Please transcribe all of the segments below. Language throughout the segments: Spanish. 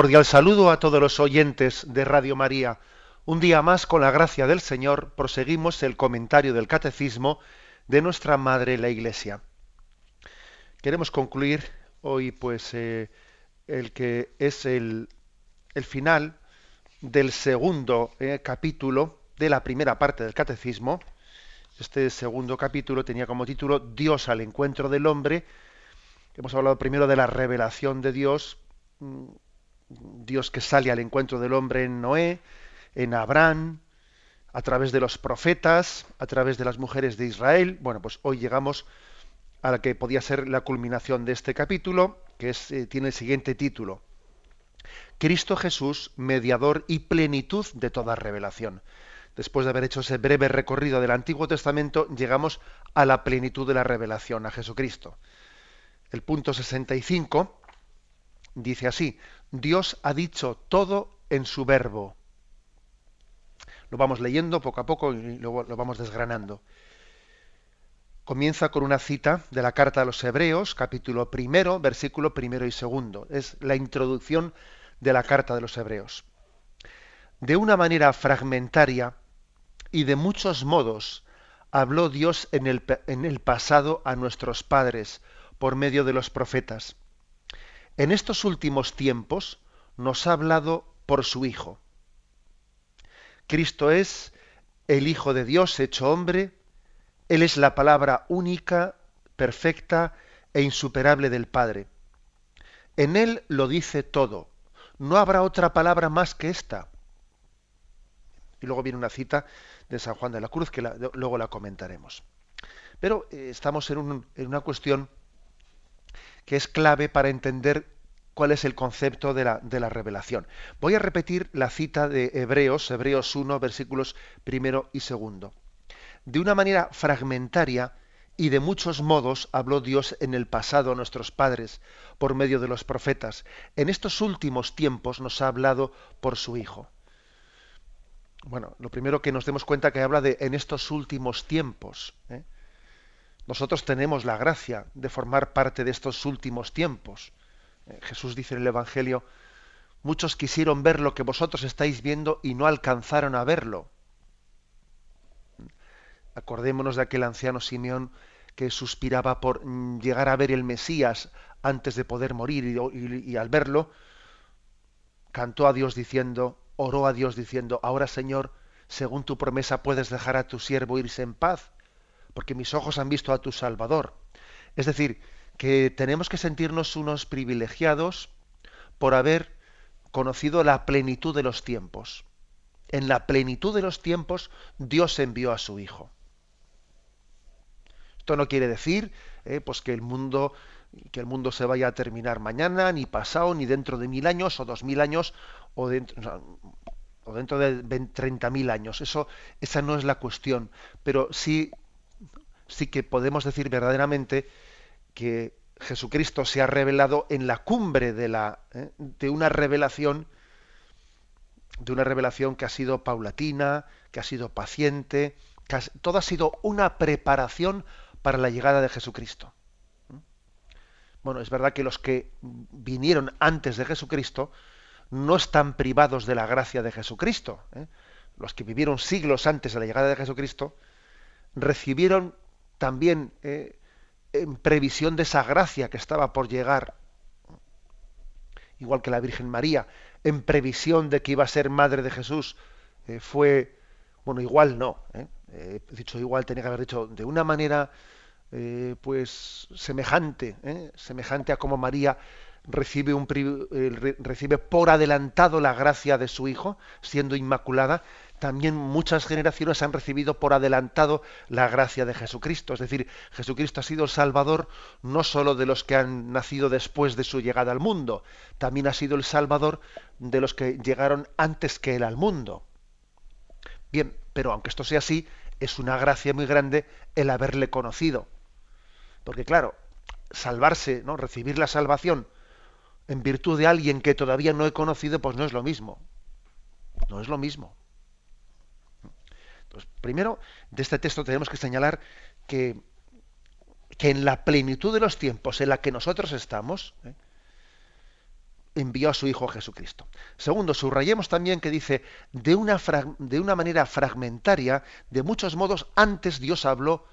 Cordial saludo a todos los oyentes de Radio María. Un día más, con la gracia del Señor, proseguimos el comentario del Catecismo de nuestra Madre la Iglesia. Queremos concluir hoy, pues, eh, el que es el, el, final del segundo eh, capítulo de la primera parte del Catecismo. Este segundo capítulo tenía como título Dios al encuentro del hombre. Hemos hablado primero de la revelación de Dios mm, Dios que sale al encuentro del hombre en Noé, en Abraham, a través de los profetas, a través de las mujeres de Israel. Bueno, pues hoy llegamos a la que podía ser la culminación de este capítulo, que eh, tiene el siguiente título. Cristo Jesús, mediador y plenitud de toda revelación. Después de haber hecho ese breve recorrido del Antiguo Testamento, llegamos a la plenitud de la revelación, a Jesucristo. El punto 65 dice así, Dios ha dicho todo en su verbo. Lo vamos leyendo poco a poco y luego lo vamos desgranando. Comienza con una cita de la carta a los Hebreos, capítulo primero, versículo primero y segundo. Es la introducción de la carta de los Hebreos. De una manera fragmentaria y de muchos modos habló Dios en el, en el pasado a nuestros padres por medio de los profetas en estos últimos tiempos nos ha hablado por su Hijo. Cristo es el Hijo de Dios hecho hombre, Él es la palabra única, perfecta e insuperable del Padre. En Él lo dice todo. No habrá otra palabra más que esta. Y luego viene una cita de San Juan de la Cruz que luego la comentaremos. Pero eh, estamos en, en una cuestión que es clave para entender cuál es el concepto de la, de la, revelación. Voy a repetir la cita de Hebreos, Hebreos 1, versículos primero y segundo. De una manera fragmentaria y de muchos modos habló Dios en el pasado a nuestros padres por medio de los profetas. En estos últimos tiempos nos ha hablado por su Hijo. Bueno, lo primero que nos demos cuenta que habla de en estos últimos tiempos. ¿eh? Nosotros tenemos la gracia de formar parte de estos últimos tiempos. Eh, Jesús dice en el Evangelio, muchos quisieron ver lo que vosotros estáis viendo y no alcanzaron a verlo. Acordémonos de aquel anciano Simeón que suspiraba por llegar a ver el Mesías antes de poder morir y, y al verlo, cantó a Dios diciendo, oró a Dios diciendo, ahora Señor, según tu promesa puedes dejar a tu siervo irse en paz porque mis ojos han visto a tu Salvador. Es decir, que tenemos que sentirnos unos privilegiados por haber conocido la plenitud de los tiempos. En la plenitud de los tiempos Dios envió a su Hijo. Esto no quiere decir eh, pues que el mundo que el mundo se vaya a terminar mañana, ni pasado, ni dentro de mil años o dos mil años o dentro, o dentro de treinta mil años. Eso, esa no es la cuestión. Pero sí sí que podemos decir verdaderamente que Jesucristo se ha revelado en la cumbre de, la, ¿eh? de una revelación, de una revelación que ha sido paulatina, que ha sido paciente, que todo ha sido una preparación para la llegada de Jesucristo. Bueno, es verdad que los que vinieron antes de Jesucristo no están privados de la gracia de Jesucristo. ¿eh? Los que vivieron siglos antes de la llegada de Jesucristo recibieron también eh, en previsión de esa gracia que estaba por llegar, igual que la Virgen María, en previsión de que iba a ser madre de Jesús, eh, fue, bueno, igual no, ¿eh? he dicho igual, tenía que haber dicho de una manera, pues, semejante, semejante a como María recibe, un, recibe por adelantado la gracia de su Hijo, siendo inmaculada, también muchas generaciones han recibido por adelantado la gracia de Jesucristo. Es decir, Jesucristo ha sido el Salvador no sólo de los que han nacido después de su llegada al mundo, también ha sido el Salvador de los que llegaron antes que él al mundo. Bien, pero aunque esto sea así, es una gracia muy grande el haberle conocido. Porque claro, salvarse, ¿no? recibir la salvación en virtud de alguien que todavía no he conocido, pues no es lo mismo. No es lo mismo. Entonces, primero, de este texto tenemos que señalar que, que en la plenitud de los tiempos en la que nosotros estamos, ¿eh? envió a su Hijo Jesucristo. Segundo, subrayemos también que dice, de una, de una manera fragmentaria, de muchos modos, antes Dios habló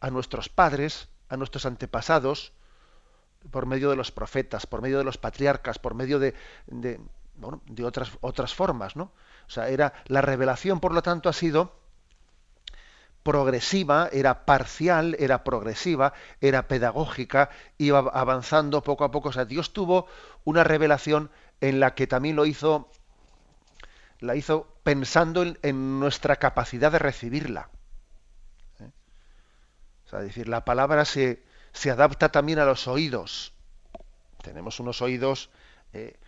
a nuestros padres, a nuestros antepasados, por medio de los profetas, por medio de los patriarcas, por medio de, de, de otras, otras formas, ¿no? O sea, era, la revelación, por lo tanto, ha sido progresiva, era parcial, era progresiva, era pedagógica, iba avanzando poco a poco. O sea, Dios tuvo una revelación en la que también lo hizo, la hizo pensando en, nuestra capacidad de recibirla. ¿eh? O sea, decir, la palabra se, se adapta también a los oídos. Tenemos unos oídos, eh,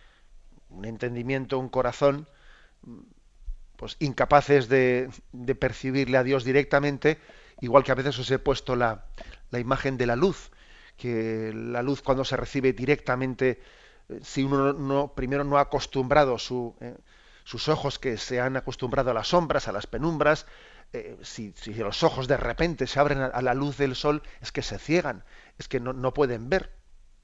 un entendimiento, un corazón, pues incapaces de, percibirle a Dios directamente, igual que a veces os he puesto la, imagen de la luz, que la luz cuando se recibe directamente, eh, si uno no, primero no ha acostumbrado su, eh, sus ojos que se han acostumbrado a las sombras, a las penumbras, eh, si, los ojos de repente se abren a, la luz del sol, es que se ciegan, es que no, pueden ver,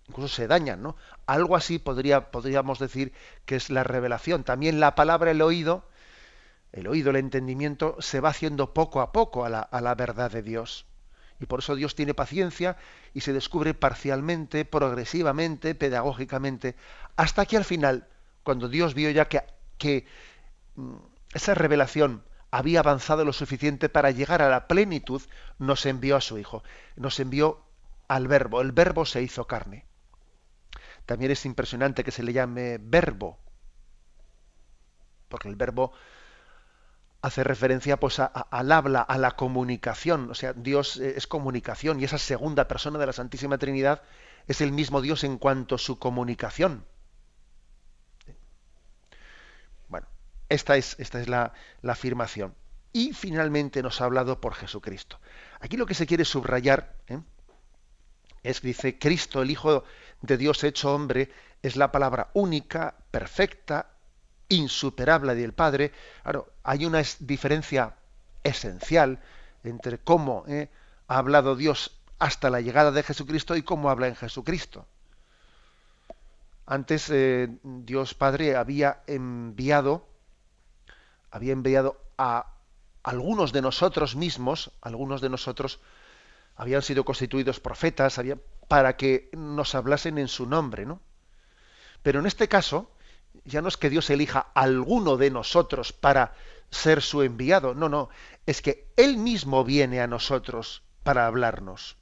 incluso se dañan, ¿no? Algo así podría, podríamos decir que es la revelación. También la palabra, el oído, el oído, el entendimiento, se va haciendo poco a poco a la, verdad de Dios. Y por eso Dios tiene paciencia y se descubre parcialmente, progresivamente, pedagógicamente, hasta que al final, cuando Dios vio ya que, que mm, esa revelación había avanzado lo suficiente para llegar a la plenitud, nos envió a su Hijo, nos envió al Verbo, el Verbo se hizo carne. También es impresionante que se le llame verbo, porque el verbo hace referencia pues al habla, a la comunicación, o sea, Dios eh, es comunicación y esa segunda persona de la Santísima Trinidad es el mismo Dios en cuanto a su comunicación. Esta es, esta es la, afirmación. Y finalmente nos ha hablado por Jesucristo. Aquí lo que se quiere subrayar ¿eh? es, dice, Cristo, el Hijo de Dios hecho hombre, es la palabra única, perfecta, insuperable del Padre. Claro, hay una diferencia esencial entre cómo ¿eh? ha hablado Dios hasta la llegada de Jesucristo y cómo habla en Jesucristo. Antes eh, Dios Padre había enviado había enviado a algunos de nosotros mismos, algunos de nosotros habían sido constituidos profetas para que nos hablasen en su nombre, ¿no? Pero en este caso, ya no es que Dios elija a alguno de nosotros para ser su enviado, no, no, es que Él mismo viene a nosotros para hablarnos.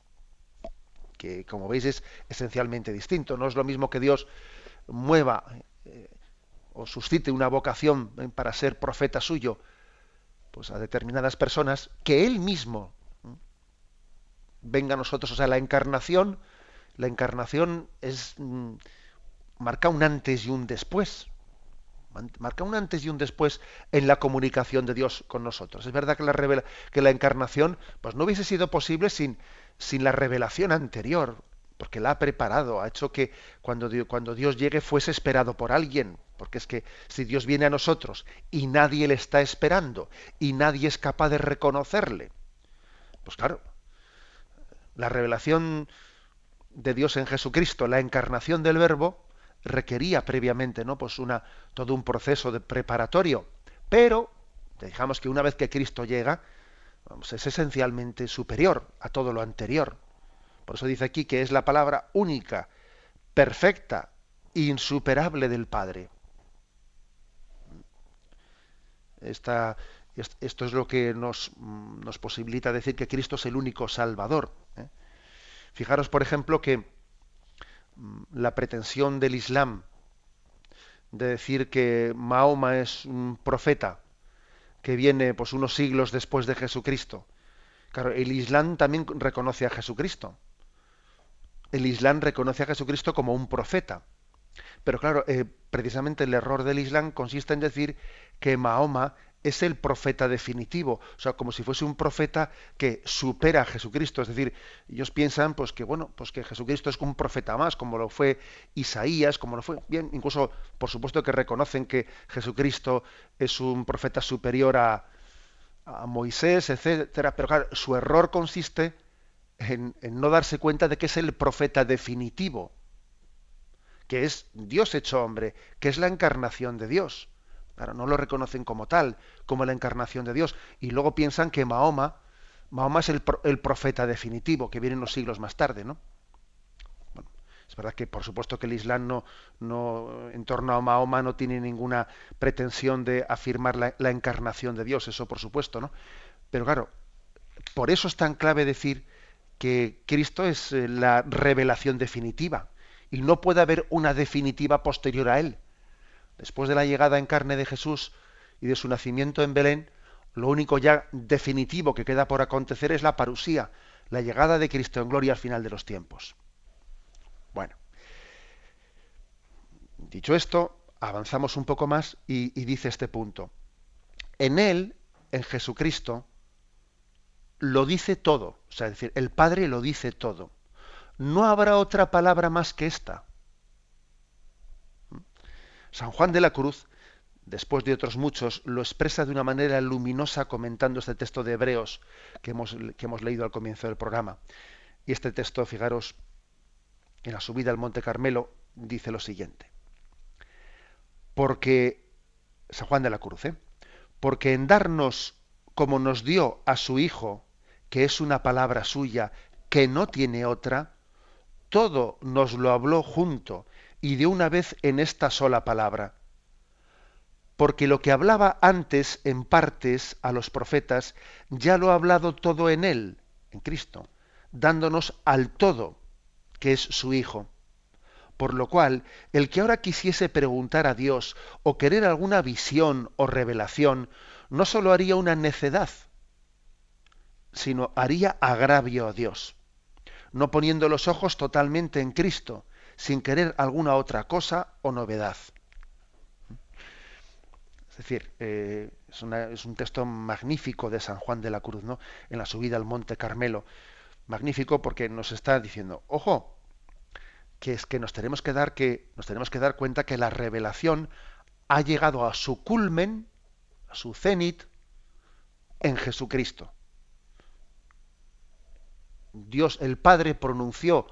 Que como veis es esencialmente distinto, no es lo mismo que Dios mueva eh, o suscite una vocación eh, para ser profeta suyo, pues a determinadas personas, que él mismo venga a nosotros. O sea, la encarnación, la encarnación es mm, marca un antes y un después. Marca un antes y un después en la comunicación de Dios con nosotros. Es verdad que la, revela, que la encarnación pues no hubiese sido posible sin, sin la revelación anterior, porque la ha preparado, ha hecho que cuando, cuando Dios llegue fuese esperado por alguien, porque es que si Dios viene a nosotros y nadie le está esperando y nadie es capaz de reconocerle, pues claro, la revelación de Dios en Jesucristo, la encarnación del Verbo, requería previamente, ¿no? Pues una, todo un proceso de preparatorio. Pero, dejamos que una vez que Cristo llega, vamos, es esencialmente superior a todo lo anterior. Por eso dice aquí que es la palabra única, perfecta, insuperable del Padre. Esta, esto es lo que nos, nos, posibilita decir que Cristo es el único Salvador. ¿eh? Fijaros, por ejemplo, que la pretensión del Islam de decir que Mahoma es un profeta que viene pues unos siglos después de Jesucristo. Claro, el Islam también reconoce a Jesucristo. El Islam reconoce a Jesucristo como un profeta. Pero claro, eh, precisamente el error del Islam consiste en decir que Mahoma es el profeta definitivo, o sea, como si fuese un profeta que supera a Jesucristo, es decir, ellos piensan pues que bueno, pues que Jesucristo es un profeta más, como lo fue Isaías, como lo fue, bien, incluso por supuesto que reconocen que Jesucristo es un profeta superior a, a Moisés, etcétera, pero claro, su error consiste en, en no darse cuenta de que es el profeta definitivo, que es Dios hecho hombre, que es la encarnación de Dios. Claro, no lo reconocen como tal, como la encarnación de Dios. Y luego piensan que Mahoma, Mahoma es el, profeta definitivo, que viene unos siglos más tarde, ¿no? Bueno, es verdad que por supuesto que el Islam no, no, en torno a Mahoma no tiene ninguna pretensión de afirmar la, la encarnación de Dios, eso por supuesto, ¿no? Pero claro, por eso es tan clave decir que Cristo es eh, la revelación definitiva y no puede haber una definitiva posterior a él después de la llegada en carne de Jesús y de su nacimiento en Belén, lo único ya definitivo que queda por acontecer es la parusía, la llegada de Cristo en gloria al final de los tiempos. Bueno, dicho esto, avanzamos un poco más y, dice este punto. En Él, en Jesucristo, lo dice todo, o sea, es decir, el Padre lo dice todo. No habrá otra palabra más que esta. San Juan de la Cruz, después de otros muchos, lo expresa de una manera luminosa comentando este texto de Hebreos que hemos, que hemos leído al comienzo del programa. Y este texto, fijaros, en la subida al Monte Carmelo, dice lo siguiente. Porque, San Juan de la Cruz, ¿eh? porque en darnos como nos dio a su Hijo, que es una palabra suya, que no tiene otra, todo nos lo habló junto y de una vez en esta sola palabra. Porque lo que hablaba antes en partes a los profetas, ya lo ha hablado todo en él, en Cristo, dándonos al todo, que es su Hijo. Por lo cual, el que ahora quisiese preguntar a Dios o querer alguna visión o revelación, no sólo haría una necedad, sino haría agravio a Dios, no poniendo los ojos totalmente en Cristo, sin querer alguna otra cosa o novedad. Es decir, eh, es, un texto magnífico de San Juan de la Cruz, ¿no? En la subida al Monte Carmelo. Magnífico porque nos está diciendo, ojo, que es que nos tenemos que dar que nos tenemos que dar cuenta que la revelación ha llegado a su culmen, a su cenit, en Jesucristo. Dios el Padre pronunció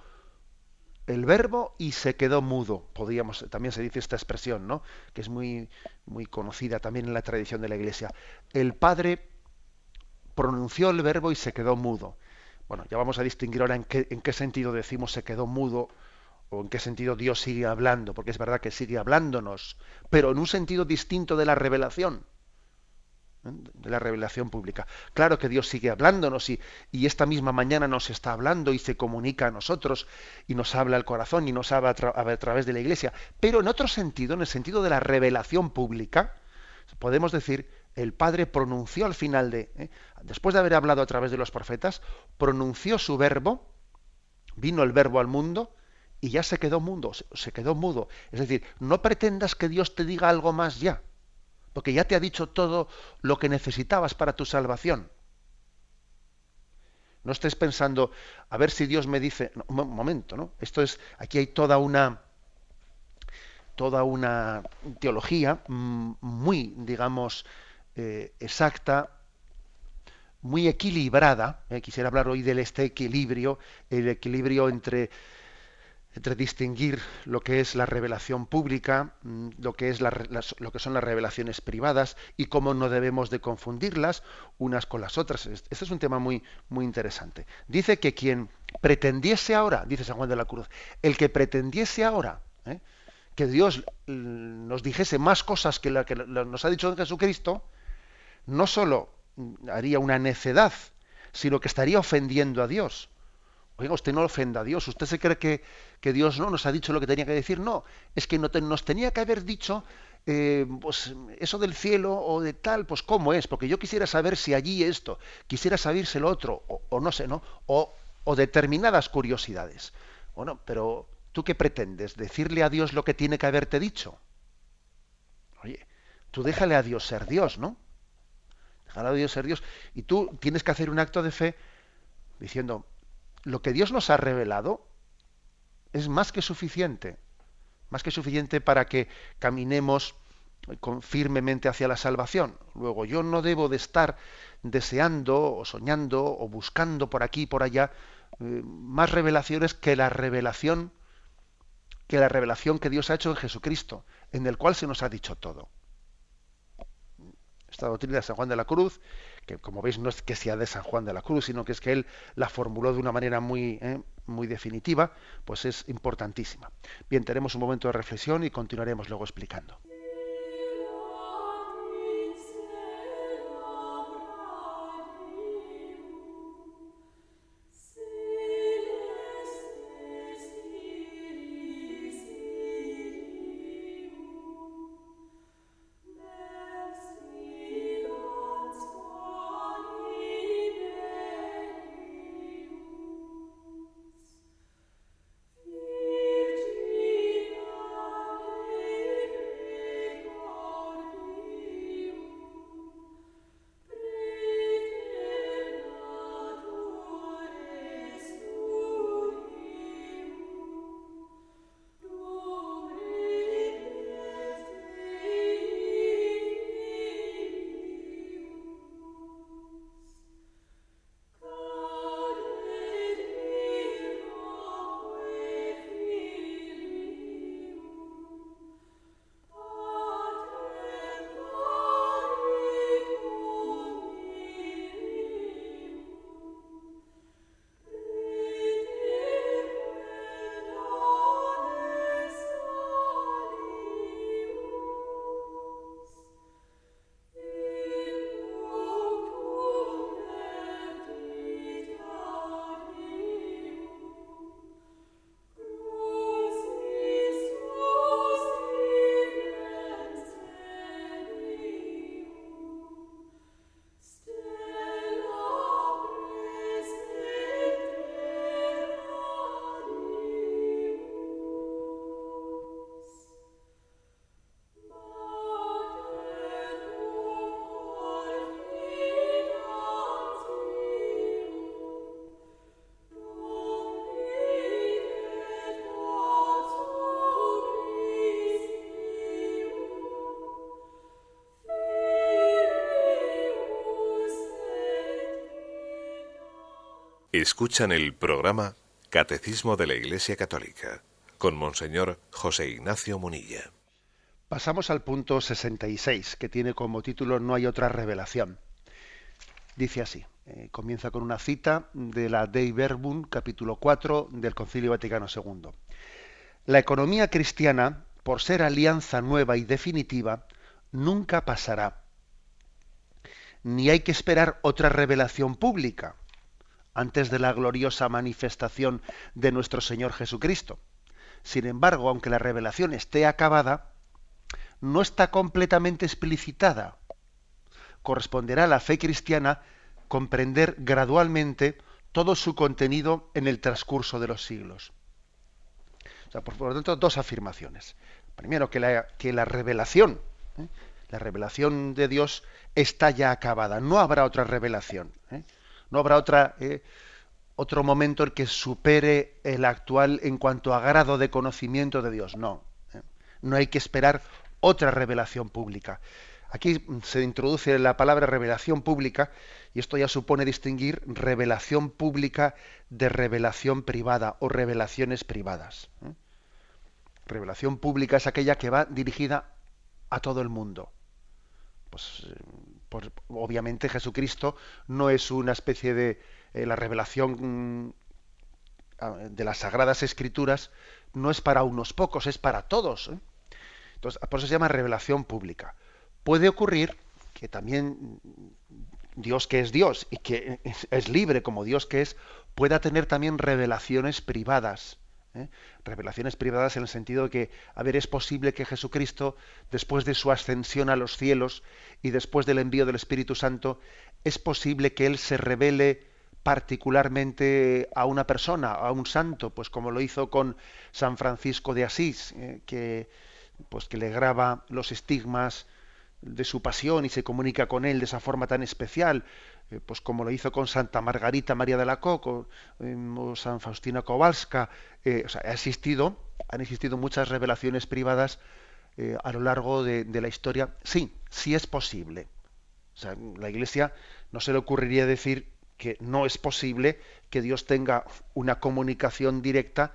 el verbo y se quedó mudo. Podríamos, también se dice esta expresión, ¿no? Que es muy, muy conocida también en la tradición de la Iglesia. El Padre pronunció el verbo y se quedó mudo. Bueno, ya vamos a distinguir ahora en qué, en qué sentido decimos se quedó mudo o en qué sentido Dios sigue hablando, porque es verdad que sigue hablándonos, pero en un sentido distinto de la revelación de la revelación pública. Claro que Dios sigue hablándonos y, y, esta misma mañana nos está hablando y se comunica a nosotros y nos habla al corazón y nos habla a, través de la iglesia, pero en otro sentido, en el sentido de la revelación pública, podemos decir, el Padre pronunció al final de, ¿eh? después de haber hablado a través de los profetas, pronunció su verbo, vino el verbo al mundo y ya se quedó mudo, se quedó mudo. Es decir, no pretendas que Dios te diga algo más ya porque ya te ha dicho todo lo que necesitabas para tu salvación. No estés pensando, a ver si Dios me dice, un momento, ¿no? Esto es, aquí hay toda una, toda una teología mm, muy, digamos, eh, exacta, muy equilibrada. Eh, quisiera hablar hoy de este equilibrio, el equilibrio entre entre distinguir lo que es la revelación pública, mm, lo que, es lo que son las revelaciones privadas y cómo no debemos de confundirlas unas con las otras. Este es un tema muy, muy interesante. Dice que quien pretendiese ahora, dice San Juan de la Cruz, el que pretendiese ahora ¿eh? que Dios mm, nos dijese más cosas que la que nos ha dicho Jesucristo, no solo haría una necedad, sino que estaría ofendiendo a Dios Oiga, usted no ofenda a Dios. ¿Usted se cree que, que, Dios no nos ha dicho lo que tenía que decir? No, es que no nos tenía que haber dicho eh, pues, eso del cielo o de tal, pues cómo es, porque yo quisiera saber si allí esto, quisiera saberse lo otro, o, no sé, ¿no? O, o determinadas curiosidades. Bueno, pero ¿tú qué pretendes? ¿Decirle a Dios lo que tiene que haberte dicho? Oye, tú déjale a Dios ser Dios, ¿no? Déjale a Dios ser Dios. Y tú tienes que hacer un acto de fe diciendo, lo que Dios nos ha revelado es más que suficiente, más que suficiente para que caminemos con, firmemente hacia la salvación. Luego, yo no debo de estar deseando o soñando o buscando por aquí y por allá eh, más revelaciones que la revelación que la revelación que Dios ha hecho en Jesucristo, en el cual se nos ha dicho todo. Esta doctrina de San Juan de la Cruz que como veis no es que sea de San Juan de la Cruz, sino que es que él la formuló de una manera muy, eh, muy definitiva, pues es importantísima. Bien, tenemos un momento de reflexión y continuaremos luego explicando. Escuchan el programa Catecismo de la Iglesia Católica con Monseñor José Ignacio Munilla. Pasamos al punto 66, que tiene como título No hay otra revelación. Dice así, eh, comienza con una cita de la Dei Verbum, capítulo 4 del Concilio Vaticano II. La economía cristiana, por ser alianza nueva y definitiva, nunca pasará. Ni hay que esperar otra revelación pública antes de la gloriosa manifestación de nuestro Señor Jesucristo. Sin embargo, aunque la revelación esté acabada, no está completamente explicitada. Corresponderá a la fe cristiana comprender gradualmente todo su contenido en el transcurso de los siglos. por, lo tanto, dos afirmaciones. Primero, que la, que la revelación, ¿eh? la revelación de Dios está ya acabada. No habrá otra revelación. ¿eh? No habrá eh, otro momento en que supere el actual en cuanto a grado de conocimiento de Dios. No. Eh. No hay que esperar otra revelación pública. Aquí se introduce la palabra revelación pública y esto ya supone distinguir revelación pública de revelación privada o revelaciones privadas. ¿eh? Revelación pública es aquella que va dirigida a todo el mundo. Pues obviamente Jesucristo no es una especie de eh, la revelación mm, de las sagradas escrituras no es para unos pocos, es para todos. ¿eh? Entonces, por eso se llama revelación pública. Puede ocurrir que también Dios que es Dios y que es libre como Dios que es, pueda tener también revelaciones privadas. ¿Eh? Revelaciones privadas en el sentido de que, a ver, es posible que Jesucristo, después de su ascensión a los cielos y después del envío del Espíritu Santo, es posible que Él se revele particularmente a una persona, a un santo, pues como lo hizo con San Francisco de Asís, eh, que, pues que le graba los estigmas de su pasión y se comunica con él de esa forma tan especial, eh, pues como lo hizo con Santa Margarita María de la Coco em, o San Faustina Kowalska, eh, o sea, ha existido, han existido muchas revelaciones privadas eh, a lo largo de, la historia. Sí, sí es posible. O sea, la Iglesia no se le ocurriría decir que no es posible que Dios tenga una comunicación directa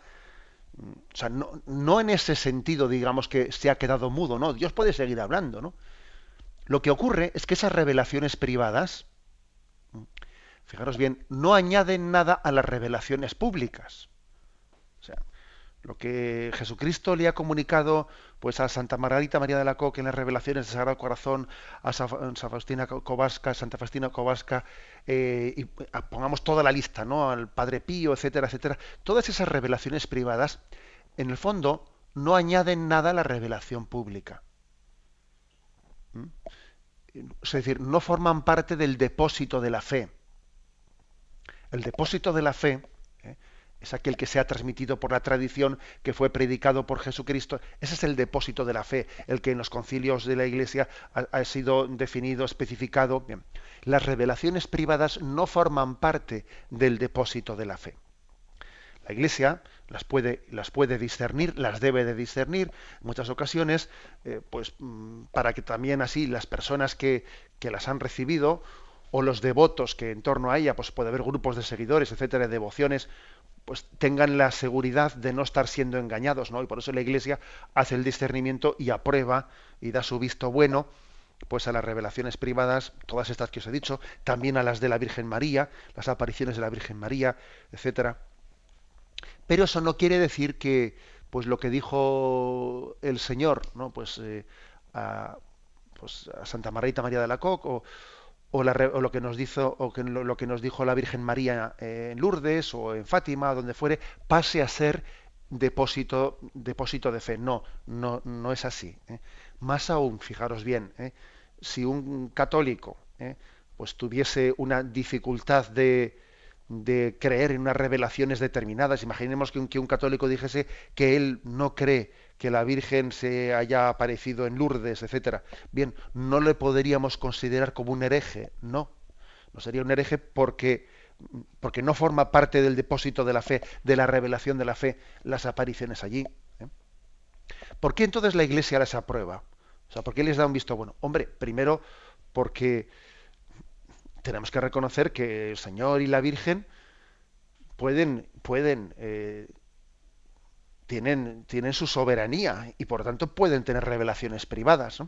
o sea, no, no, en ese sentido, digamos, que se ha quedado mudo, no, Dios puede seguir hablando, ¿no? Lo que ocurre es que esas revelaciones privadas, fijaros bien, no añaden nada a las revelaciones públicas. O sea, lo que Jesucristo le ha comunicado pues a Santa Margarita María de la Coque en las revelaciones del Sagrado Corazón, a San Faustina Kowalska, Santa Faustina Kowalska, eh, y pongamos toda la lista, ¿no? Al Padre Pío, etcétera, etcétera. Todas esas revelaciones privadas, en el fondo, no añaden nada a la revelación pública. ¿Mm? es decir, no forman parte del depósito de la fe. El depósito de la fe ¿eh? es aquel que se ha transmitido por la tradición, que fue predicado por Jesucristo. Ese es el depósito de la fe, el que en los concilios de la Iglesia ha, sido definido, especificado. Las revelaciones privadas no forman parte del depósito de la fe. La Iglesia las puede, las puede discernir, las debe de discernir en muchas ocasiones, eh, pues mm, para que también así las personas que, que, las han recibido o los devotos que en torno a ella, pues puede haber grupos de seguidores, etcétera, de devociones, pues tengan la seguridad de no estar siendo engañados, ¿no? Y por eso la Iglesia hace el discernimiento y aprueba y da su visto bueno pues a las revelaciones privadas, todas estas que os he dicho, también a las de la Virgen María, las apariciones de la Virgen María, etcétera. Pero eso no quiere decir que pues lo que dijo el Señor, ¿no? Pues, eh, a, pues a Santa Margarita María de la Coque o, o, lo que nos dijo o lo, que nos dijo la Virgen María en Lourdes o en Fátima, donde fuere, pase a ser depósito depósito de fe. No, no, no es así. ¿eh? Más aún, fijaros bien, ¿eh? si un católico pues tuviese una dificultad de, de creer en unas revelaciones determinadas. Imaginemos que un, que un, católico dijese que él no cree que la Virgen se haya aparecido en Lourdes, etcétera. Bien, no le podríamos considerar como un hereje, no. No sería un hereje porque, porque no forma parte del depósito de la fe, de la revelación de la fe, las apariciones allí. ¿eh? ¿Por qué entonces la Iglesia las aprueba? O sea, ¿por qué les da un visto bueno? Hombre, primero porque tenemos que reconocer que el Señor y la Virgen pueden, pueden, eh, tienen, tienen su soberanía y por tanto pueden tener revelaciones privadas.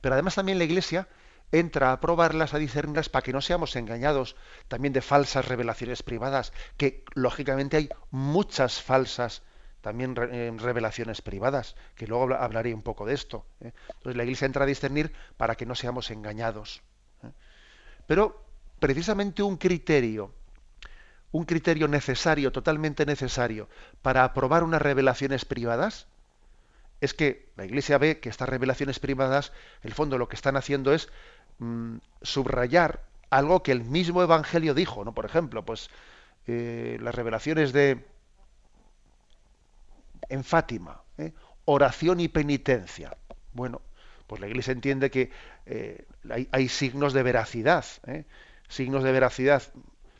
Pero además también la Iglesia entra a probarlas, a discernirlas para que no seamos engañados también de falsas revelaciones privadas, que lógicamente hay muchas falsas también revelaciones privadas, que luego hablaré un poco de esto. ¿eh? Entonces la Iglesia entra a discernir para que no seamos engañados. Pero precisamente un criterio, un criterio necesario, totalmente necesario, para aprobar unas revelaciones privadas, es que la Iglesia ve que estas revelaciones privadas, el fondo lo que están haciendo es mm, subrayar algo que el mismo Evangelio dijo, ¿no? Por ejemplo, pues eh, las revelaciones de en Fátima, ¿eh? oración y penitencia. Bueno, pues la Iglesia entiende que eh, hay, signos de veracidad, signos de veracidad,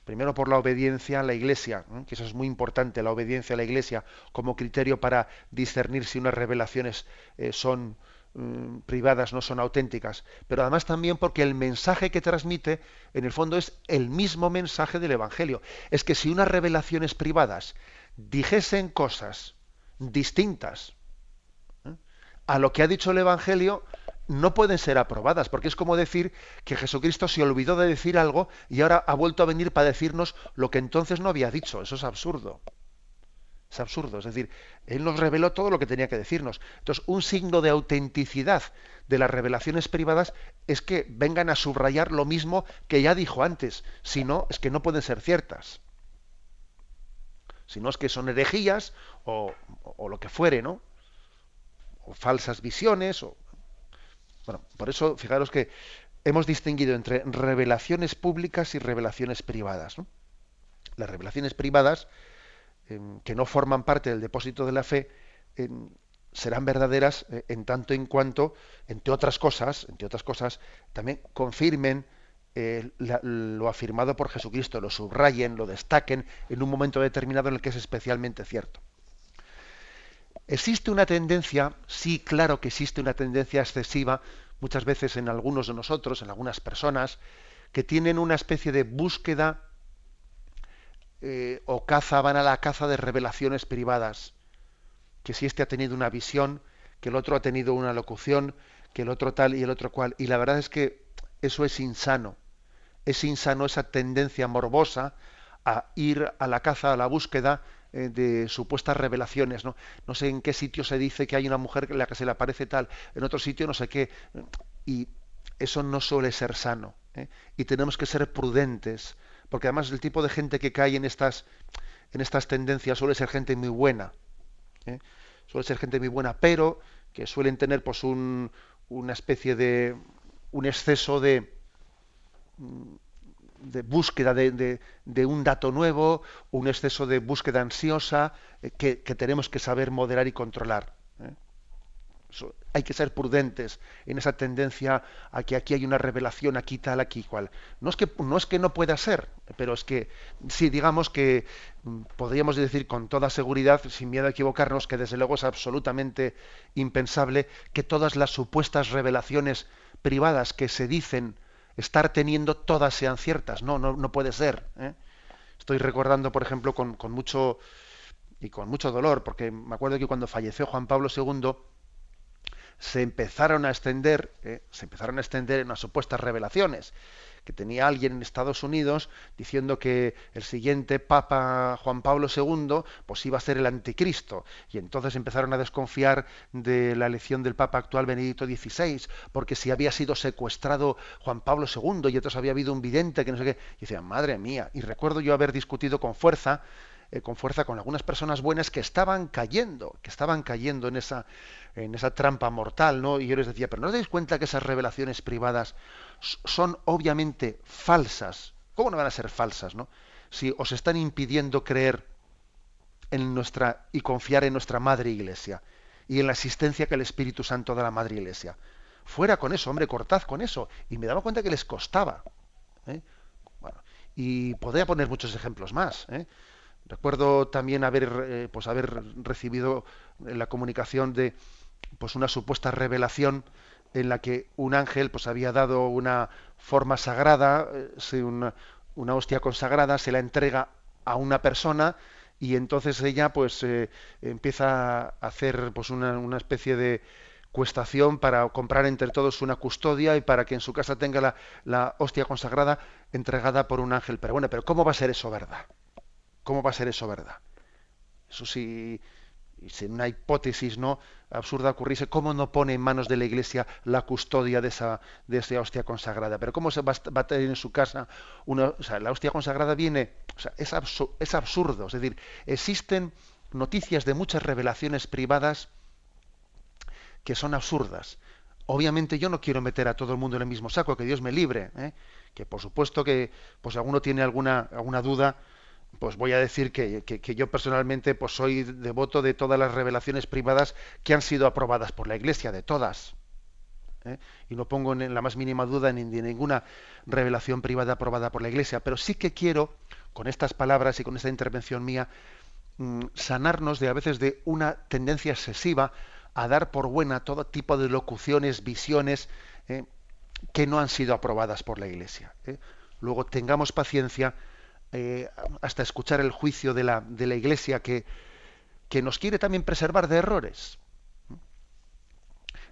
primero por la obediencia a la Iglesia, ¿eh? que eso es muy importante, la obediencia a la Iglesia como criterio para discernir si unas revelaciones son mm, privadas, no son auténticas, pero además también porque el mensaje que transmite, en el fondo, es el mismo mensaje del Evangelio. Es que si unas revelaciones privadas dijesen cosas distintas, a lo que ha dicho el Evangelio, no pueden ser aprobadas, porque es como decir que Jesucristo se olvidó de decir algo y ahora ha vuelto a venir para decirnos lo que entonces no había dicho. Eso es absurdo. Es absurdo. Es decir, Él nos reveló todo lo que tenía que decirnos. Entonces, un signo de autenticidad de las revelaciones privadas es que vengan a subrayar lo mismo que ya dijo antes. Si no, es que no pueden ser ciertas. Si no es que son herejías o, o lo que fuere, ¿no? O falsas visiones, o bueno, por eso fijaros que hemos distinguido entre revelaciones públicas y revelaciones privadas. Las revelaciones privadas, em, que no forman parte del depósito de la fe, em, serán verdaderas eh, en tanto en cuanto, entre otras cosas, entre otras cosas, también confirmen eh, lo afirmado por Jesucristo, lo subrayen, lo destaquen en un momento determinado en el que es especialmente cierto. ¿Existe una tendencia? Sí, claro que existe una tendencia excesiva muchas veces en algunos de nosotros, en algunas personas, que tienen una especie de búsqueda eh, o caza, van a la caza de revelaciones privadas. Que si este ha tenido una visión, que el otro ha tenido una locución, que el otro tal y el otro cual. Y la verdad es que eso es insano. Es insano esa tendencia morbosa a ir a la caza, a la búsqueda de supuestas revelaciones. ¿no? no sé en qué sitio se dice que hay una mujer a la que se le aparece tal, en otro sitio no sé qué. Y eso no suele ser sano. ¿eh? Y tenemos que ser prudentes, porque además el tipo de gente que cae en estas, en estas tendencias suele ser gente muy buena. ¿eh? Suele ser gente muy buena, pero que suelen tener pues un, una especie de un exceso de de búsqueda de, un dato nuevo, un exceso de búsqueda ansiosa eh, que, tenemos que saber moderar y controlar. ¿eh? hay que ser prudentes en esa tendencia a que aquí hay una revelación, aquí tal, aquí cual. No es que no, es que no pueda ser, pero es que sí, digamos que mm, podríamos decir con toda seguridad, sin miedo a equivocarnos, que desde luego es absolutamente impensable que todas las supuestas revelaciones privadas que se dicen estar teniendo todas sean ciertas. No, no, no puede ser. ¿eh? Estoy recordando, por ejemplo, con, mucho y con mucho dolor, porque me acuerdo que cuando falleció Juan Pablo II se empezaron a extender, ¿eh? se empezaron a extender unas supuestas revelaciones que tenía alguien en Estados Unidos diciendo que el siguiente Papa Juan Pablo II pues iba a ser el anticristo. Y entonces empezaron a desconfiar de la elección del Papa actual Benedicto XVI, porque si había sido secuestrado Juan Pablo II y entonces había habido un vidente que no sé qué. Y decían, madre mía. Y recuerdo yo haber discutido con fuerza eh, con fuerza con algunas personas buenas que estaban cayendo, que estaban cayendo en esa, en esa trampa mortal, ¿no? Y yo les decía, pero ¿no os dais cuenta que esas revelaciones privadas son obviamente falsas? ¿Cómo no van a ser falsas, no? Si os están impidiendo creer en nuestra y confiar en nuestra Madre Iglesia y en la asistencia que el Espíritu Santo da a la Madre Iglesia. Fuera con eso, hombre, cortad con eso. Y me daba cuenta que les costaba. ¿eh? Bueno, y podría poner muchos ejemplos más. ¿eh? Recuerdo también haber, eh, pues haber recibido la comunicación de pues una supuesta revelación en la que un ángel pues había dado una forma sagrada, eh, una, hostia consagrada, se la entrega a una persona y entonces ella pues eh, empieza a hacer pues una, una, especie de cuestación para comprar entre todos una custodia y para que en su casa tenga la, la hostia consagrada entregada por un ángel. Pero bueno, pero ¿cómo va a ser eso verdad? ¿Cómo va a ser eso verdad? Eso sí, si en una hipótesis no absurda ocurriese, ¿cómo no pone en manos de la Iglesia la custodia de esa, de esa hostia consagrada? Pero ¿cómo se va, a tener en su casa una, o sea, la hostia consagrada viene, o sea, es, es absurdo, es decir, existen noticias de muchas revelaciones privadas que son absurdas. Obviamente yo no quiero meter a todo el mundo en el mismo saco, que Dios me libre, ¿eh? que por supuesto que pues alguno tiene alguna, alguna duda, pues voy a decir que, yo personalmente pues soy devoto de todas las revelaciones privadas que han sido aprobadas por la Iglesia, de todas. ¿eh? Y no pongo en la más mínima duda ni de ninguna revelación privada aprobada por la Iglesia, pero sí que quiero, con estas palabras y con esta intervención mía, mm, sanarnos de a veces de una tendencia excesiva a dar por buena todo tipo de locuciones, visiones ¿eh? que no han sido aprobadas por la Iglesia. ¿eh? Luego tengamos paciencia eh, hasta escuchar el juicio de la, de la Iglesia que, que nos quiere también preservar de errores.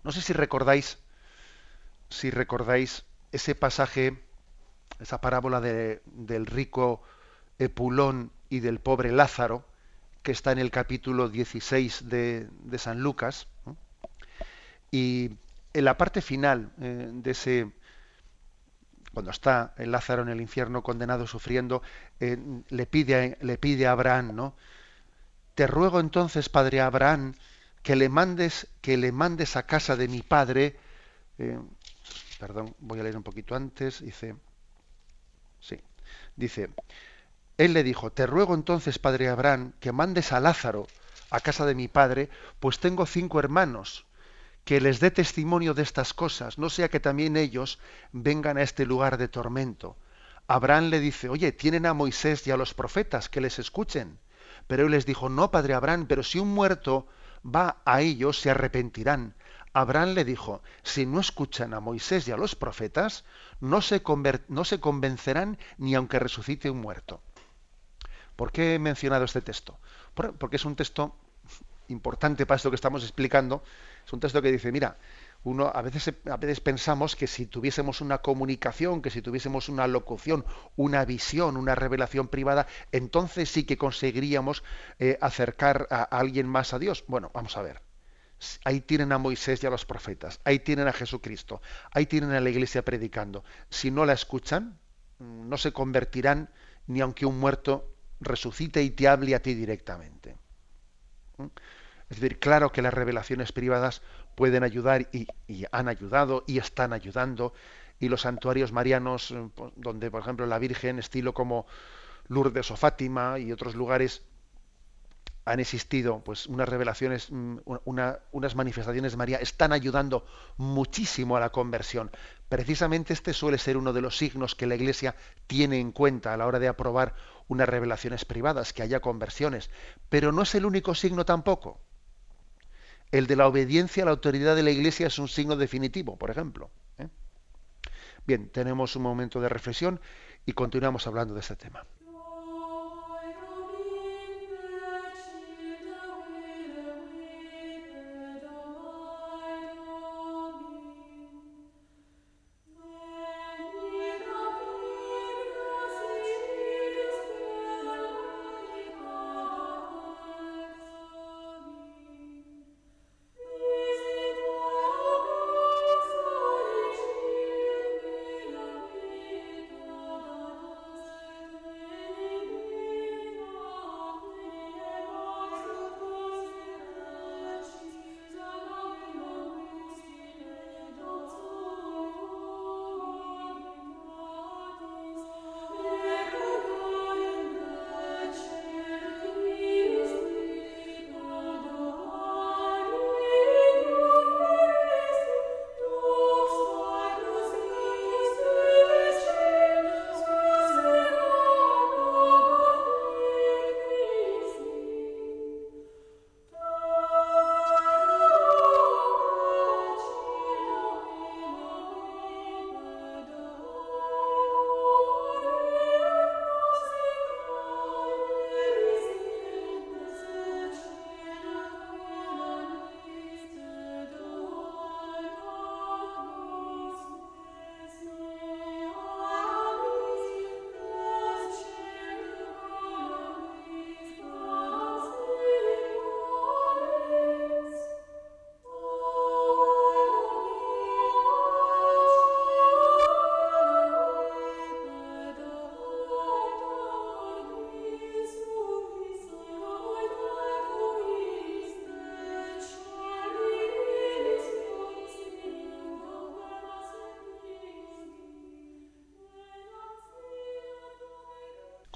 No sé si recordáis, si recordáis ese pasaje, esa parábola de, del rico Epulón y del pobre Lázaro, que está en el capítulo 16 de, de San Lucas. Y en la parte final eh, de ese cuando está el Lázaro en el infierno condenado sufriendo, eh, le, pide, le pide a Abraham, ¿no? te ruego entonces, padre Abraham, que le mandes, que le mandes a casa de mi padre. Eh, perdón, voy a leer un poquito antes. Dice, sí, dice, él le dijo, te ruego entonces, padre Abraham, que mandes a Lázaro a casa de mi padre, pues tengo cinco hermanos, que les dé testimonio de estas cosas, no sea que también ellos vengan a este lugar de tormento. Abraham le dice, oye, tienen a Moisés y a los profetas, que les escuchen. Pero él les dijo, no, padre Abraham, pero si un muerto va a ellos, se arrepentirán. Abraham le dijo, si no escuchan a Moisés y a los profetas, no se, no se convencerán ni aunque resucite un muerto. ¿Por qué he mencionado este texto? Porque es un texto importante para esto que estamos explicando. Es un texto que dice, mira, a veces, pensamos que si tuviésemos una comunicación, que si tuviésemos una locución, una visión, una revelación privada, entonces sí que conseguiríamos eh, acercar a, alguien más a Dios. Bueno, vamos a ver. Ahí tienen a Moisés y a los profetas, ahí tienen a Jesucristo, ahí tienen a la iglesia predicando. Si no la escuchan, no se convertirán ni aunque un muerto resucite y te hable a ti directamente. ¿Mm? Es decir, claro que las revelaciones privadas pueden ayudar y, han ayudado y están ayudando. Y los santuarios marianos, eh, donde por ejemplo la Virgen, estilo como Lourdes o Fátima y otros lugares, han existido pues unas revelaciones, mm, unas manifestaciones de María, están ayudando muchísimo a la conversión. Precisamente este suele ser uno de los signos que la Iglesia tiene en cuenta a la hora de aprobar unas revelaciones privadas, que haya conversiones. Pero no es el único signo tampoco. El de la obediencia a la autoridad de la Iglesia es un signo definitivo, por ejemplo. ¿eh? Bien, tenemos un momento de reflexión y continuamos hablando de este tema.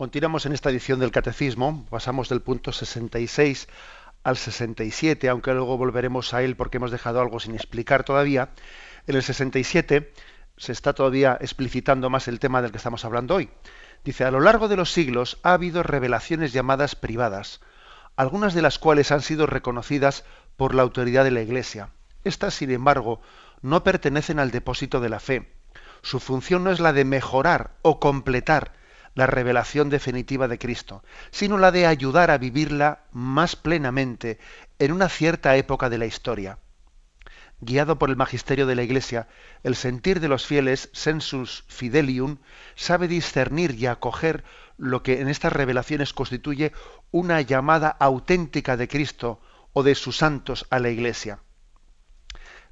Continuamos en esta edición del Catecismo, pasamos del punto 66 al 67, aunque luego volveremos a él porque hemos dejado algo sin explicar todavía. En el 67 se está todavía explicitando más el tema del que estamos hablando hoy. Dice, a lo largo de los siglos ha habido revelaciones llamadas privadas, algunas de las cuales han sido reconocidas por la autoridad de la Iglesia. Estas, sin embargo, no pertenecen al depósito de la fe. Su función no es la de mejorar o completar la revelación definitiva de Cristo, sino la de ayudar a vivirla más plenamente en una cierta época de la historia. Guiado por el magisterio de la Iglesia, el sentir de los fieles, sensus fidelium, sabe discernir y acoger lo que en estas revelaciones constituye una llamada auténtica de Cristo o de sus santos a la Iglesia.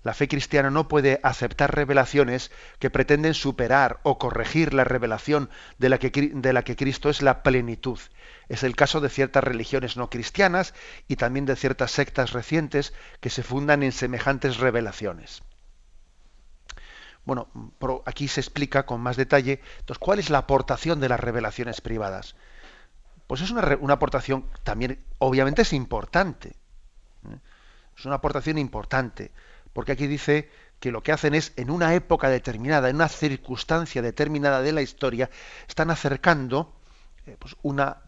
La fe cristiana no puede aceptar revelaciones que pretenden superar o corregir la revelación de la, que, de la que Cristo es la plenitud. Es el caso de ciertas religiones no cristianas y también de ciertas sectas recientes que se fundan en semejantes revelaciones. Bueno, aquí se explica con más detalle cuál es la aportación de las revelaciones privadas. Pues es una, una aportación también, obviamente es importante. ¿eh? Es una aportación importante porque aquí dice que lo que hacen es, en una época determinada, en una circunstancia determinada de la historia, están acercando eh, pues una,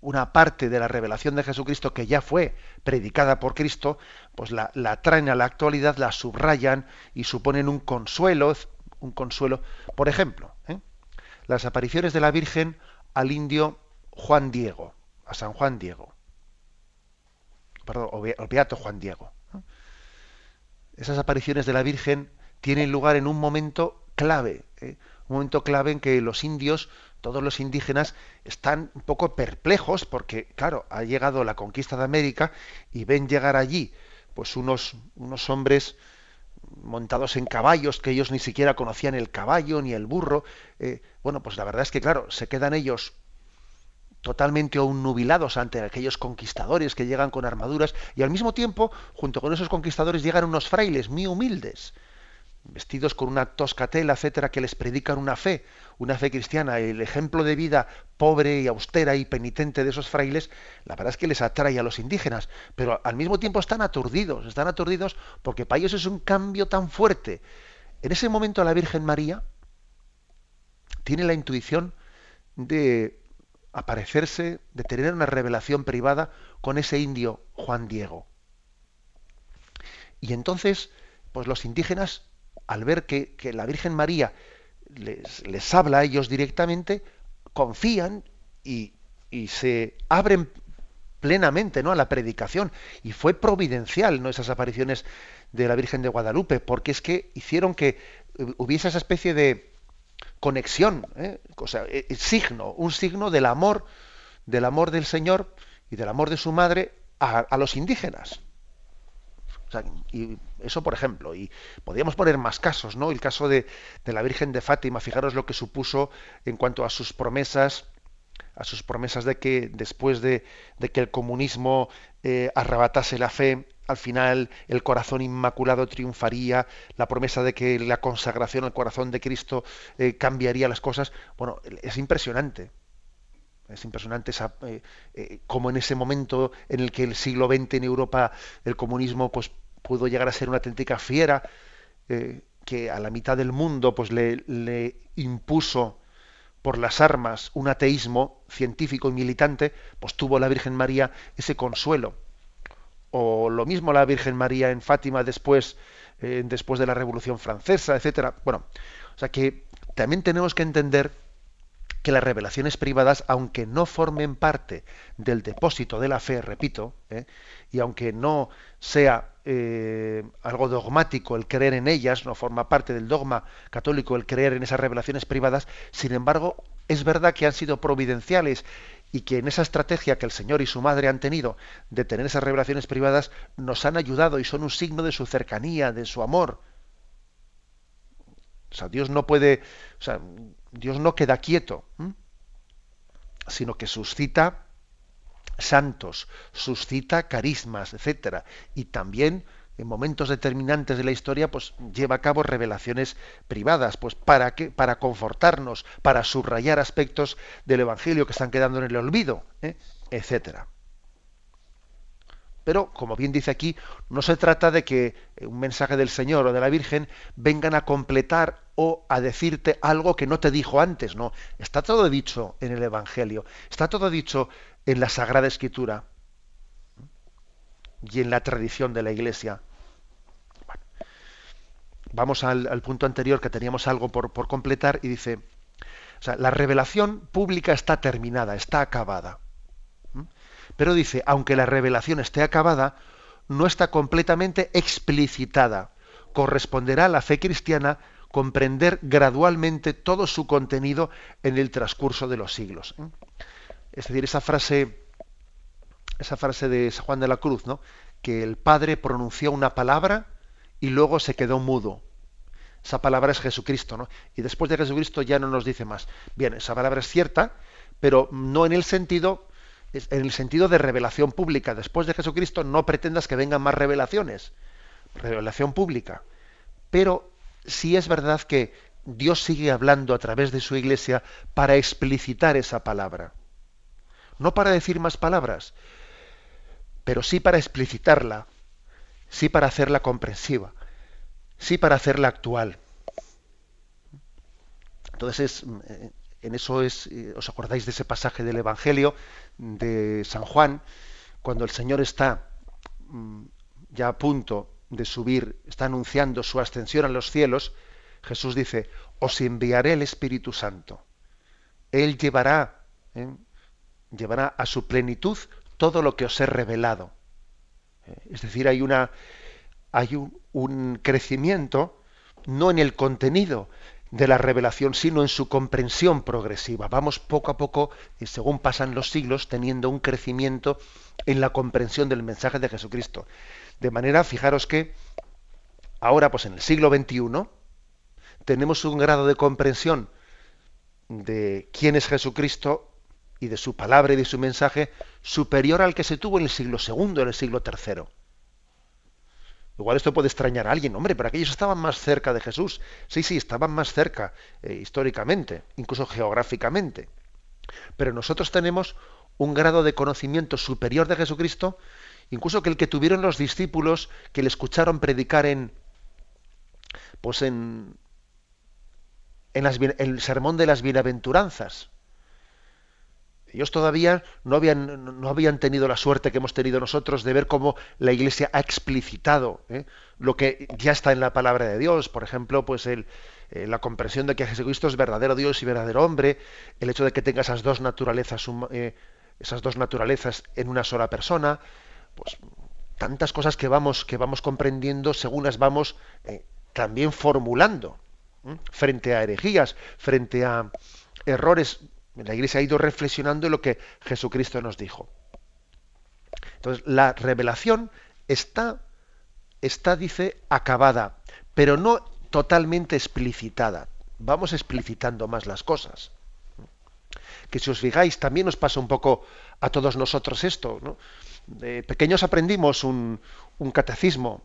una parte de la revelación de Jesucristo que ya fue predicada por Cristo, pues la, traen a la actualidad, la subrayan y suponen un consuelo, un consuelo. Por ejemplo, ¿eh? las apariciones de la Virgen al indio Juan Diego, a San Juan Diego, perdón, al Beato Juan Diego esas apariciones de la Virgen tienen lugar en un momento clave, ¿eh? un momento clave en que los indios, todos los indígenas, están un poco perplejos porque, claro, ha llegado la conquista de América y ven llegar allí pues unos, unos hombres montados en caballos que ellos ni siquiera conocían el caballo ni el burro. Eh, bueno, pues la verdad es que, claro, se quedan ellos totalmente nubilados ante aquellos conquistadores que llegan con armaduras y al mismo tiempo, junto con esos conquistadores, llegan unos frailes muy humildes, vestidos con una tosca tela, etcétera, que les predican una fe, una fe cristiana. El ejemplo de vida pobre y austera y penitente de esos frailes, la verdad es que les atrae a los indígenas, pero al mismo tiempo están aturdidos, están aturdidos porque para ellos es un cambio tan fuerte. En ese momento la Virgen María tiene la intuición de aparecerse, de tener una revelación privada con ese indio Juan Diego. Y entonces, pues los indígenas, al ver que, la Virgen María les, habla a ellos directamente, confían y, se abren plenamente ¿no? a la predicación. Y fue providencial ¿no? esas apariciones de la Virgen de Guadalupe, porque es que hicieron que hubiese esa especie de, conexión, ¿eh? o sea, eh, signo, un signo del amor, del amor del Señor y del amor de su madre a, los indígenas. y eso, por ejemplo, y podríamos poner más casos, ¿no? El caso de, la Virgen de Fátima, fijaros lo que supuso en cuanto a sus promesas, a sus promesas de que después de, que el comunismo eh, arrebatase la fe, al final el corazón inmaculado triunfaría, la promesa de que la consagración al corazón de Cristo eh, cambiaría las cosas. Bueno, es impresionante. Es impresionante esa, eh, eh, como en ese momento en el que el siglo XX en Europa el comunismo pues, pudo llegar a ser una auténtica fiera, que a la mitad del mundo pues, le, le impuso por las armas un ateísmo científico y militante, pues tuvo la Virgen María ese consuelo o lo mismo la Virgen María en Fátima después, eh, después de la Revolución Francesa, etcétera. Bueno, o sea que también tenemos que entender que las revelaciones privadas, aunque no formen parte del depósito de la fe, repito, eh, y aunque no sea eh, algo dogmático el creer en ellas, no forma parte del dogma católico el creer en esas revelaciones privadas, sin embargo, es verdad que han sido providenciales y que en esa estrategia que el Señor y su madre han tenido de tener esas revelaciones privadas nos han ayudado y son un signo de su cercanía, de su amor. O sea, Dios no puede, o sea, Dios no queda quieto, sino que suscita santos, suscita carismas, etcétera, y también en momentos determinantes de la historia, pues lleva a cabo revelaciones privadas, pues para qué, para confortarnos, para subrayar aspectos del Evangelio que están quedando en el olvido, ¿eh? etcétera. Pero, como bien dice aquí, no se trata de que un mensaje del Señor o de la Virgen vengan a completar o a decirte algo que no te dijo antes, no. Está todo dicho en el Evangelio, está todo dicho en la Sagrada Escritura y en la tradición de la Iglesia. vamos al, punto anterior que teníamos algo por, completar y dice, la revelación pública está terminada, está acabada. ¿Mm? Pero dice, aunque la revelación esté acabada, no está completamente explicitada. Corresponderá a la fe cristiana comprender gradualmente todo su contenido en el transcurso de los siglos. ¿eh? Es decir, esa frase esa frase de San Juan de la Cruz, ¿no? que el Padre pronunció una palabra y luego se quedó mudo. Esa palabra es Jesucristo, ¿no? Y después de Jesucristo ya no nos dice más. Bien, esa palabra es cierta, pero no en el sentido en el sentido de revelación pública. Después de Jesucristo no pretendas que vengan más revelaciones, revelación pública. Pero sí es verdad que Dios sigue hablando a través de su iglesia para explicitar esa palabra. No para decir más palabras, pero sí para explicitarla, sí para hacerla comprensiva, sí para hacerla actual. Entonces, eh, en eso es, eh, ¿os acordáis de ese pasaje del Evangelio de San Juan, cuando el Señor está mm, ya a punto de subir, está anunciando su ascensión a los cielos, Jesús dice, os enviaré el Espíritu Santo. Él llevará, ¿eh? llevará a su plenitud todo lo que os he revelado. ¿Eh? Es decir, hay, una, hay un, un crecimiento no en el contenido, de la revelación, sino en su comprensión progresiva. Vamos poco a poco, según pasan los siglos, teniendo un crecimiento en la comprensión del mensaje de Jesucristo. De manera, fijaros que ahora, pues en el siglo XXI, tenemos un grado de comprensión de quién es Jesucristo y de su palabra y de su mensaje superior al que se tuvo en el siglo II, en el siglo III. Igual esto puede extrañar a alguien, hombre, pero aquellos estaban más cerca de Jesús. Sí, sí, estaban más cerca eh, históricamente, incluso geográficamente. Pero nosotros tenemos un grado de conocimiento superior de Jesucristo, incluso que el que tuvieron los discípulos que le escucharon predicar en, pues en, en el sermón de las bienaventuranzas. Ellos todavía no habían, no habían tenido la suerte que hemos tenido nosotros de ver cómo la Iglesia ha explicitado ¿eh? lo que ya está en la palabra de Dios. Por ejemplo, pues el, eh, la comprensión de que Jesucristo es verdadero Dios y verdadero hombre, el hecho de que tenga esas dos naturalezas, eh, esas dos naturalezas en una sola persona, pues tantas cosas que vamos, que vamos comprendiendo según las vamos también formulando frente a herejías, frente a errores la Iglesia ha ido reflexionando en lo que Jesucristo nos dijo. Entonces, la revelación está, está, dice, acabada, pero no totalmente explicitada. Vamos explicitando más las cosas. Que si os fijáis, también nos pasa un poco a todos nosotros esto. Pequeños aprendimos un, un catecismo,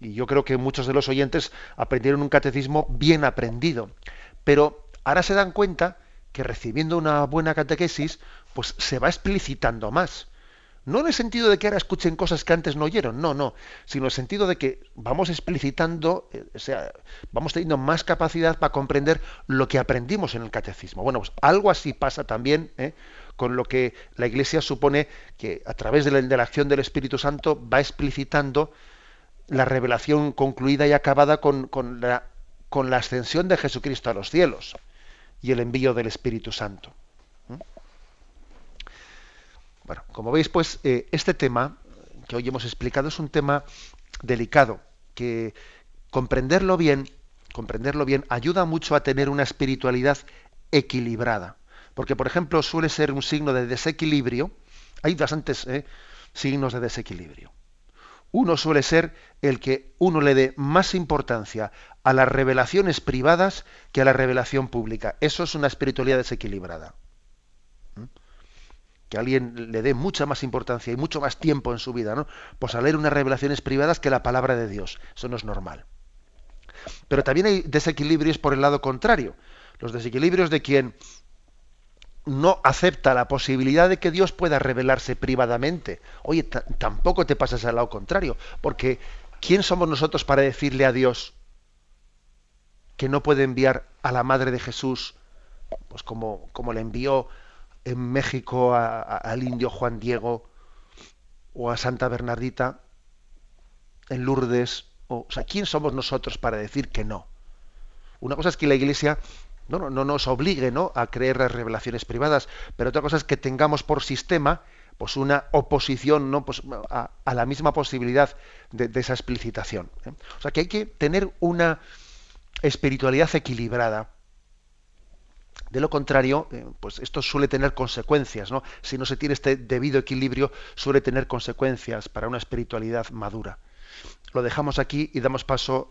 y yo creo que muchos de los oyentes aprendieron un catecismo bien aprendido, pero ahora se dan cuenta que recibiendo una buena catequesis, pues se va explicitando más. No en el sentido de que ahora escuchen cosas que antes no oyeron, no, no, sino en el sentido de que vamos explicitando, eh, o sea, vamos teniendo más capacidad para comprender lo que aprendimos en el catecismo. Bueno, pues algo así pasa también ¿eh? con lo que la Iglesia supone que a través de la, de la acción del Espíritu Santo va explicitando la revelación concluida y acabada con, con, la, con la ascensión de Jesucristo a los cielos y el envío del Espíritu Santo. ¿Mm? Bueno, como veis, pues eh, este tema que hoy hemos explicado es un tema delicado, que comprenderlo bien, comprenderlo bien, ayuda mucho a tener una espiritualidad equilibrada. Porque, por ejemplo, suele ser un signo de desequilibrio. Hay bastantes eh, signos de desequilibrio. Uno suele ser el que uno le dé más importancia a las revelaciones privadas que a la revelación pública. Eso es una espiritualidad desequilibrada. ¿Mm? Que alguien le dé mucha más importancia y mucho más tiempo en su vida, ¿no? Pues a leer unas revelaciones privadas que la palabra de Dios. Eso no es normal. Pero también hay desequilibrios por el lado contrario. Los desequilibrios de quien no acepta la posibilidad de que Dios pueda revelarse privadamente. Oye, tampoco te pasas al lado contrario, porque ¿quién somos nosotros para decirle a Dios que no puede enviar a la madre de Jesús, pues como, como le envió en México al indio Juan Diego o a Santa Bernardita en Lourdes? O, o sea, ¿quién somos nosotros para decir que no? Una cosa es que la Iglesia no, no, nos obligue ¿no? a creer las revelaciones privadas, pero otra cosa es que tengamos por sistema pues una oposición ¿no? pues, a, la misma posibilidad de, esa explicitación. ¿eh? O sea que hay que tener una espiritualidad equilibrada. De lo contrario, eh, pues esto suele tener consecuencias, ¿no? Si no se tiene este debido equilibrio, suele tener consecuencias para una espiritualidad madura. lo dejamos aquí y damos paso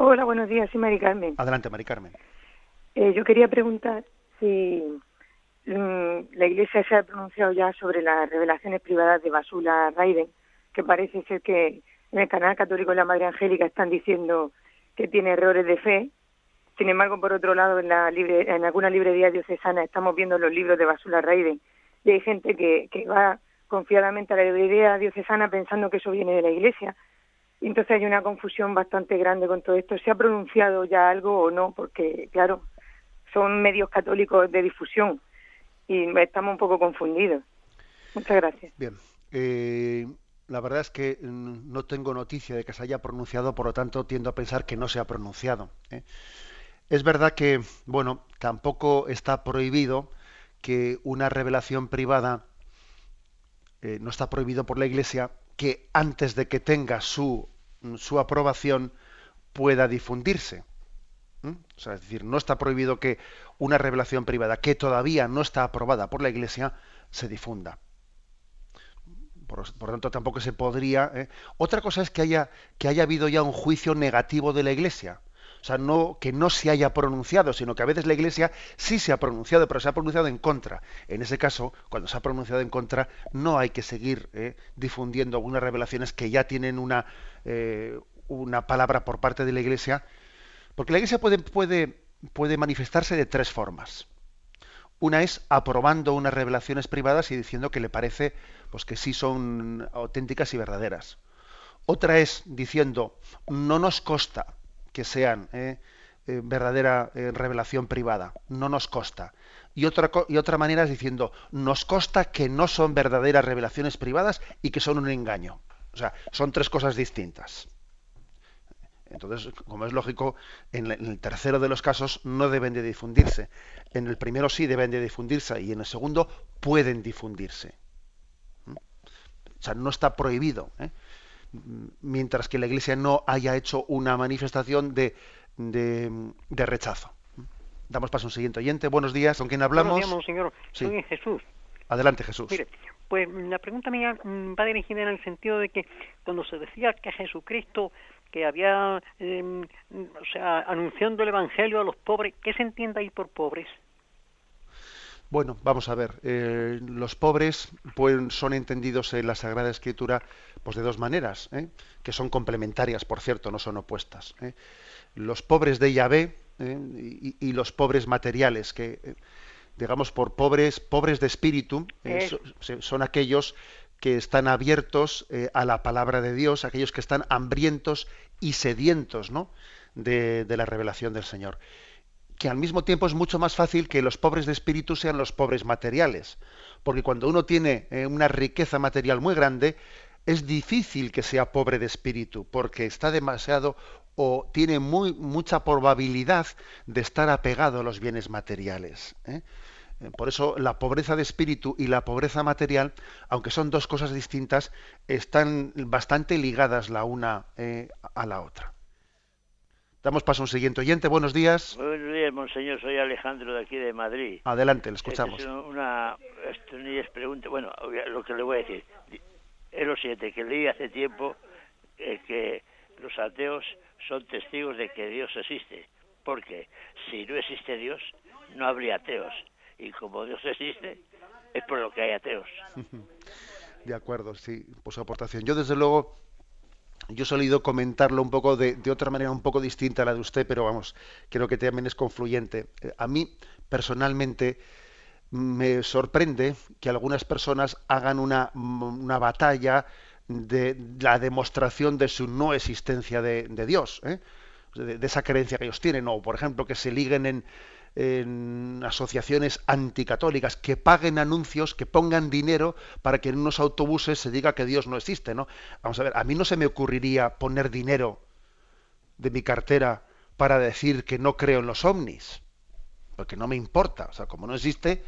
Hola, buenos días. Soy Mari Carmen. Adelante, Mari Carmen. Eh, yo quería preguntar si mm, la Iglesia se ha pronunciado ya sobre las revelaciones privadas de Basula Raiden, que parece ser que en el canal católico de la Madre Angélica están diciendo que tiene errores de fe. Sin embargo, por otro lado, en, la libre, en alguna librería diocesana estamos viendo los libros de Basula Raiden y hay gente que, que va confiadamente a la librería diocesana pensando que eso viene de la Iglesia entonces hay una confusión bastante grande con todo esto. ¿Se ha pronunciado ya algo o no? Porque, claro, son medios católicos de difusión y estamos un poco confundidos. Muchas gracias. Bien. Eh, la verdad es que mm, no tengo noticia de que se haya pronunciado, por lo tanto tiendo a pensar que no se ha pronunciado. ¿eh? Es verdad que, bueno, tampoco está prohibido que una revelación privada, eh, no está prohibido por la Iglesia, que antes de que tenga su, su aprobación pueda difundirse. O sea, es decir, no está prohibido que una revelación privada que todavía no está aprobada por la Iglesia se difunda. Por, tanto, tampoco se podría. ¿eh? Otra cosa es que haya, que haya habido ya un juicio negativo de la Iglesia. O sea, no, que no se haya pronunciado, sino que a veces la Iglesia sí se ha pronunciado, pero se ha pronunciado en contra. En ese caso, cuando se ha pronunciado en contra, no hay que seguir eh, difundiendo algunas revelaciones que ya tienen una, eh, una palabra por parte de la Iglesia, porque la Iglesia puede, puede, puede manifestarse de tres formas. Una es aprobando unas revelaciones privadas y diciendo que le parece pues, que sí son auténticas y verdaderas. Otra es diciendo, no nos consta, que sean eh, eh, verdadera eh, revelación privada. No nos consta. Y otra, y otra manera es diciendo, nos consta que no son verdaderas revelaciones privadas y que son un engaño. O sea, son tres cosas distintas. Entonces, como es lógico, en, el tercero de los casos no deben de difundirse. En el primero sí deben de difundirse y en el segundo pueden difundirse. ¿Mm? O sea, no está prohibido mientras que la Iglesia no haya hecho una manifestación de, de, rechazo. Damos paso a un siguiente oyente. Buenos días, ¿con quién hablamos? Buenos días, monseñor. Soy Jesús. Adelante, Jesús. Mire, pues la pregunta mía mm, va dirigida en el sentido de que cuando se decía que Jesucristo que había, em, o sea, anunciando el Evangelio a los pobres, ¿qué se entiende ahí por pobres? Bueno, vamos a ver. Eh, los pobres son entendidos en la Sagrada Escritura pues de dos maneras, ¿eh? que son complementarias, por cierto, no son opuestas. ¿eh? Los pobres de Yahvé y, los pobres materiales, que digamos por pobres, pobres de espíritu, son aquellos que están abiertos a la palabra de Dios, aquellos que están hambrientos y sedientos, ¿no? de la revelación del Señor que al mismo tiempo es mucho más fácil que los pobres de espíritu sean los pobres materiales. Porque cuando uno tiene eh, una riqueza material muy grande, es difícil que sea pobre de espíritu, porque está demasiado o tiene muy, mucha probabilidad de estar apegado a los bienes materiales. ¿eh? Eh, por eso la pobreza de espíritu y la pobreza material, aunque son dos cosas distintas, están bastante ligadas la una a la otra. Damos paso a un siguiente oyente. Buenos días. Buenos días, monseñor. Soy Alejandro de aquí de Madrid. Adelante, le escuchamos. Es una, esto ni es pregunta. Bueno, lo que le voy a decir. Es lo siguiente, que leí hace tiempo eh, que los ateos son testigos de que Dios existe. Porque si no existe Dios, no habría ateos. Y como Dios existe, es por lo que hay ateos. De acuerdo, sí, por su aportación. Yo, desde luego, yo he solido comentarlo un poco de, otra manera un poco distinta a la de usted, pero vamos, creo que también es confluyente. Eh, a mí, personalmente, me sorprende que algunas personas hagan una, una batalla de la demostración de su no existencia de, Dios, ¿eh? de, de, esa creencia que ellos tienen, o por ejemplo que se liguen en, en asociaciones anticatólicas que paguen anuncios, que pongan dinero para que en unos autobuses se diga que Dios no existe, ¿no? Vamos a ver, a mí no se me ocurriría poner dinero de mi cartera para decir que no creo en los ovnis, porque no me importa, o sea, como no existe,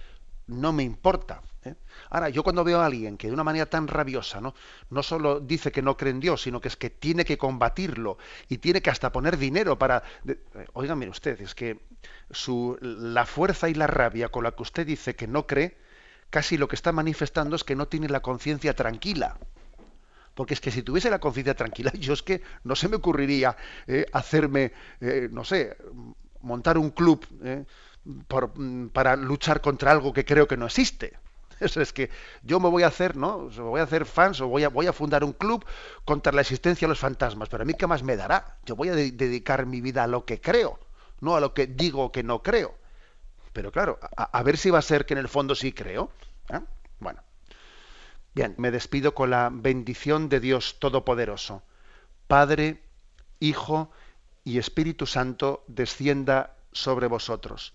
no me importa. ¿eh? Ahora, yo cuando veo a alguien que de una manera tan rabiosa, ¿no? solo dice que no cree en Dios, sino que es que tiene que combatirlo y tiene que hasta poner dinero para... Oigan, mire usted, es que su, la fuerza y la rabia con la que usted dice que no cree, casi lo que está manifestando es que no tiene la conciencia tranquila. Porque es que si tuviese la conciencia tranquila, yo es que no se me ocurriría ¿eh? hacerme, eh, no sé, montar un club para luchar contra algo que creo que no existe. Eso es que yo me voy a hacer, ¿no? voy a hacer fans o voy a, voy a fundar un club contra la existencia de los fantasmas. Pero a mí, ¿qué más me dará? Yo voy a dedicar mi vida a lo que creo, no a lo que digo que no creo. Pero claro, a, ver si va a ser que en el fondo sí creo. ¿eh? Bueno. Bien, me despido con la bendición de Dios Todopoderoso. Padre, Hijo y Espíritu Santo descienda sobre vosotros.